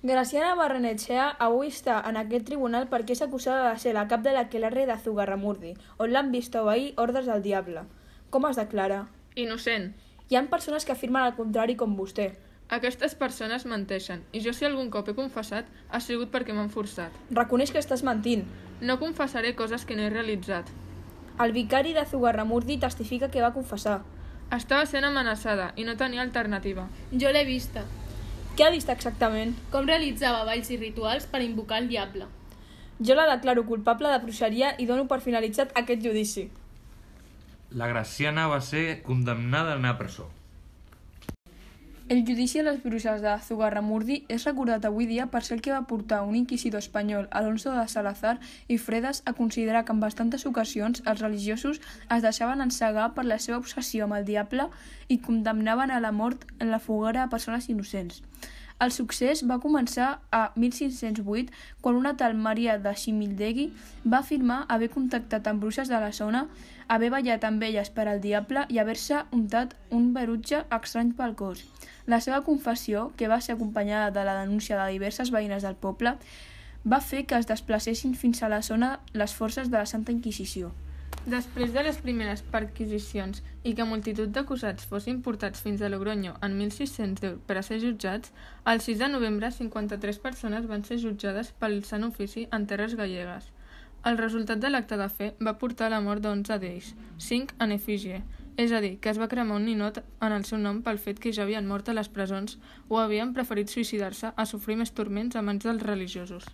Graciana Barrenechea avui està en aquest tribunal perquè és acusada de ser la cap de l'aquelarre de Zugarramurdi, on l'han vist obeir ordres del diable. Com es declara? Innocent. Hi han persones que afirmen el contrari com vostè. Aquestes persones menteixen, i jo si algun cop he confessat, ha sigut perquè m'han forçat. Reconeix que estàs mentint. No confessaré coses que no he realitzat. El vicari de Zugarramurdi testifica que va confessar. Estava sent amenaçada i no tenia alternativa. Jo l'he vista, Què ha vist exactament? com realitzava balls i rituals per invocar el diable. Jo la declaro culpable de bruixeria i dono per finalitzat aquest judici. La Graciana va ser condemnada a anar a presó. El judici a les bruixes de Zugarramurdi és recordat avui dia per ser el que va portar un inquisidor espanyol, Alonso de Salazar i Fredes, a considerar que en bastantes ocasions els religiosos es deixaven encegar per la seva obsessió amb el diable i condemnaven a la mort en la foguera a persones innocents. El succés va començar a 1508 quan una tal Maria de Ximildegui va afirmar haver contactat amb bruixes de la zona, haver ballat amb elles per al diable i haver-se untat un verutge estrany pel cos. La seva confessió, que va ser acompanyada de la denúncia de diverses veïnes del poble, va fer que es desplacessin fins a la zona les forces de la Santa Inquisició. Després de les primeres perquisicions i que multitud d'acusats fossin portats fins a Logroño en 1610 per a ser jutjats, el 6 de novembre 53 persones van ser jutjades pel sant ofici en terres gallegues. El resultat de l'acte de fe va portar a la mort d'11 d'ells, 5 en efígie, és a dir, que es va cremar un ninot en el seu nom pel fet que ja havien mort a les presons o havien preferit suïcidar-se a sofrir més turments a mans dels religiosos.